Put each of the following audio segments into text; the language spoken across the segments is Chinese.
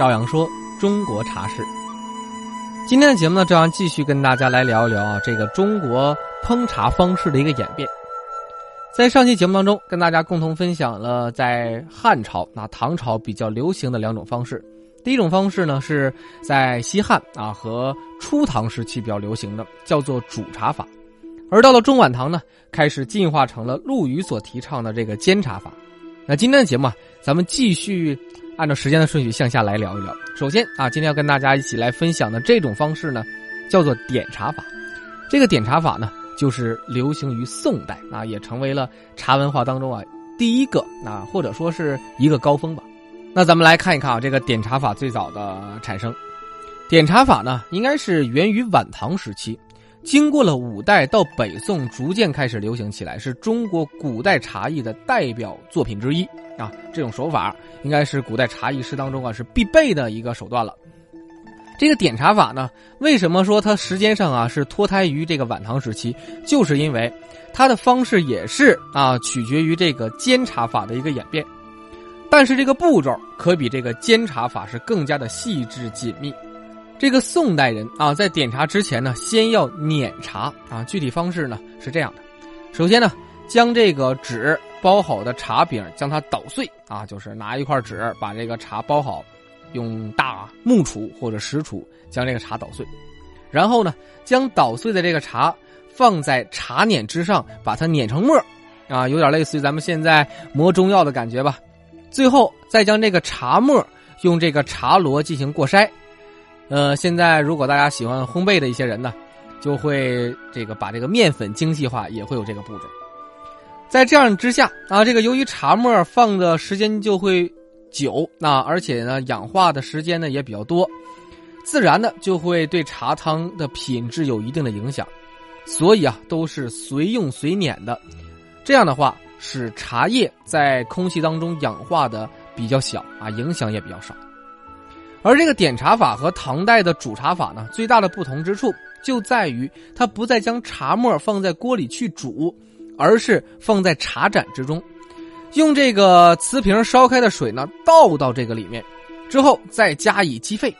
照样说中国茶事。今天的节目呢，照样继续跟大家来聊一聊啊，这个中国烹茶方式的一个演变。在上期节目当中，跟大家共同分享了在汉朝、那唐朝比较流行的两种方式。第一种方式呢，是在西汉啊和初唐时期比较流行的，叫做煮茶法。而到了中晚唐呢，开始进化成了陆羽所提倡的这个煎茶法。那今天的节目啊，咱们继续按照时间的顺序向下来聊一聊。首先啊，今天要跟大家一起来分享的这种方式呢，叫做点茶法。这个点茶法呢，就是流行于宋代啊，也成为了茶文化当中啊第一个啊，或者说是一个高峰吧。那咱们来看一看啊，这个点茶法最早的产生。点茶法呢，应该是源于晚唐时期。经过了五代到北宋，逐渐开始流行起来，是中国古代茶艺的代表作品之一啊。这种手法应该是古代茶艺师当中啊是必备的一个手段了。这个点茶法呢，为什么说它时间上啊是脱胎于这个晚唐时期？就是因为它的方式也是啊取决于这个煎茶法的一个演变，但是这个步骤可比这个煎茶法是更加的细致紧密。这个宋代人啊，在点茶之前呢，先要碾茶啊。具体方式呢是这样的：首先呢，将这个纸包好的茶饼将它捣碎啊，就是拿一块纸把这个茶包好，用大木杵或者石杵将这个茶捣碎，然后呢，将捣碎的这个茶放在茶碾之上，把它碾成沫啊，有点类似于咱们现在磨中药的感觉吧。最后再将这个茶沫用这个茶箩进行过筛。呃，现在如果大家喜欢烘焙的一些人呢，就会这个把这个面粉精细化，也会有这个步骤。在这样之下啊，这个由于茶沫放的时间就会久啊，而且呢氧化的时间呢也比较多，自然的就会对茶汤的品质有一定的影响。所以啊，都是随用随碾的。这样的话，使茶叶在空气当中氧化的比较小啊，影响也比较少。而这个点茶法和唐代的煮茶法呢，最大的不同之处就在于它不再将茶沫放在锅里去煮，而是放在茶盏之中，用这个瓷瓶烧开的水呢倒到这个里面，之后再加以击沸。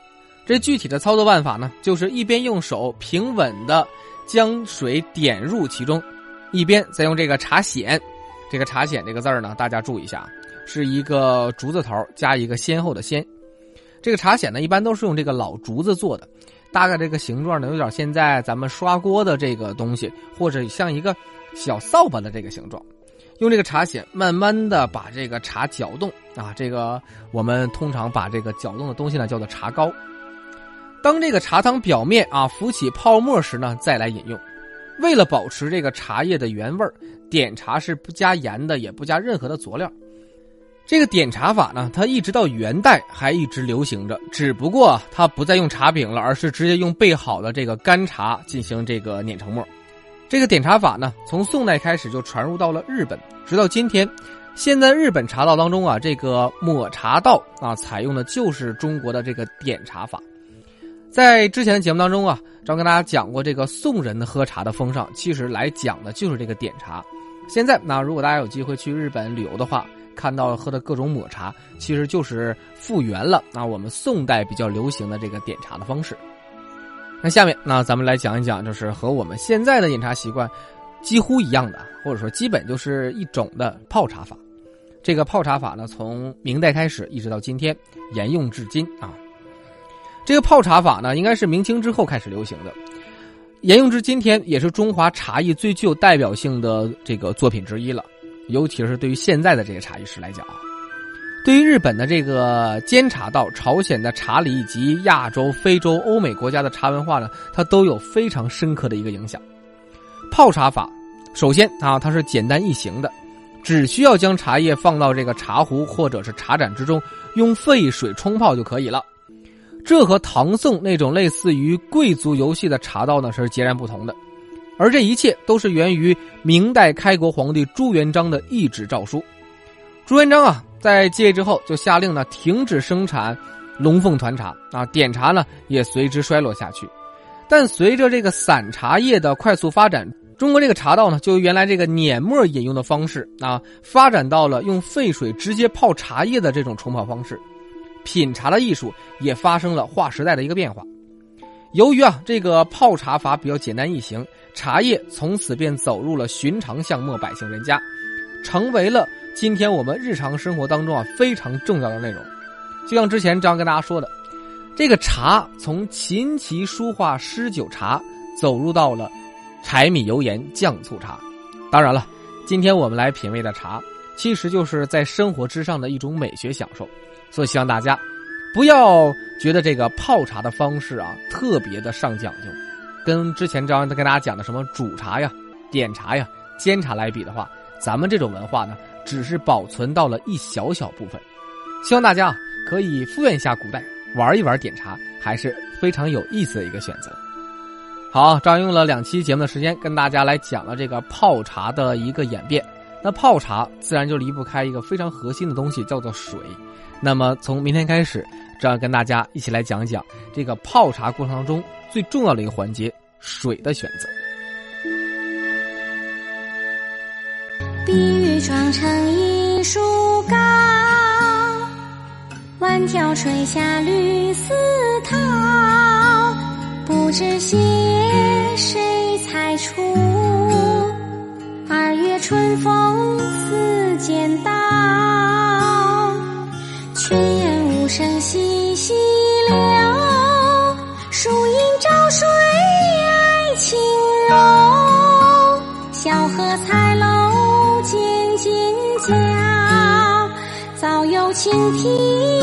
这具体的操作办法呢，就是一边用手平稳的将水点入其中，一边再用这个茶筅。这个茶筅这个字儿呢，大家注意一下，是一个竹字头加一个先后的先。这个茶筅呢，一般都是用这个老竹子做的，大概这个形状呢，有点现在咱们刷锅的这个东西，或者像一个小扫把的这个形状。用这个茶筅慢慢的把这个茶搅动啊，这个我们通常把这个搅动的东西呢叫做茶膏。当这个茶汤表面啊浮起泡沫时呢，再来饮用。为了保持这个茶叶的原味点茶是不加盐的，也不加任何的佐料。这个点茶法呢，它一直到元代还一直流行着，只不过它不再用茶饼了，而是直接用备好的这个干茶进行这个碾成沫。这个点茶法呢，从宋代开始就传入到了日本，直到今天。现在日本茶道当中啊，这个抹茶道啊，采用的就是中国的这个点茶法。在之前的节目当中啊，张跟大家讲过这个宋人的喝茶的风尚，其实来讲的就是这个点茶。现在那如果大家有机会去日本旅游的话，看到喝的各种抹茶，其实就是复原了啊我们宋代比较流行的这个点茶的方式。那下面那咱们来讲一讲，就是和我们现在的饮茶习惯几乎一样的，或者说基本就是一种的泡茶法。这个泡茶法呢，从明代开始一直到今天沿用至今啊。这个泡茶法呢，应该是明清之后开始流行的，沿用至今天，也是中华茶艺最具有代表性的这个作品之一了。尤其是对于现在的这个茶艺师来讲啊，对于日本的这个煎茶道、朝鲜的茶礼以及亚洲、非洲、欧美国家的茶文化呢，它都有非常深刻的一个影响。泡茶法，首先啊，它是简单易行的，只需要将茶叶放到这个茶壶或者是茶盏之中，用沸水冲泡就可以了。这和唐宋那种类似于贵族游戏的茶道呢，是截然不同的。而这一切都是源于明代开国皇帝朱元璋的懿旨诏书。朱元璋啊，在继位之后就下令呢停止生产龙凤团茶啊，点茶呢也随之衰落下去。但随着这个散茶叶的快速发展，中国这个茶道呢，就由原来这个碾末饮用的方式啊，发展到了用沸水直接泡茶叶的这种冲泡方式。品茶的艺术也发生了划时代的一个变化。由于啊，这个泡茶法比较简单易行，茶叶从此便走入了寻常巷陌百姓人家，成为了今天我们日常生活当中啊非常重要的内容。就像之前张跟大家说的，这个茶从琴棋书画诗酒茶走入到了柴米油盐酱醋茶。当然了，今天我们来品味的茶，其实就是在生活之上的一种美学享受。所以希望大家。不要觉得这个泡茶的方式啊特别的上讲究，跟之前张跟大家讲的什么煮茶呀、点茶呀、煎茶来比的话，咱们这种文化呢，只是保存到了一小小部分。希望大家可以复原一下古代，玩一玩点茶，还是非常有意思的一个选择。好，张用了两期节目的时间跟大家来讲了这个泡茶的一个演变。那泡茶自然就离不开一个非常核心的东西，叫做水。那么从明天开始，这样跟大家一起来讲讲这个泡茶过程当中最重要的一个环节——水的选择。碧玉妆成一树高，万条垂下绿丝绦，不知谢谁裁出？春风似剪刀，泉眼无声惜细流，树阴照水爱晴柔，小荷才露尖尖角，早有蜻蜓。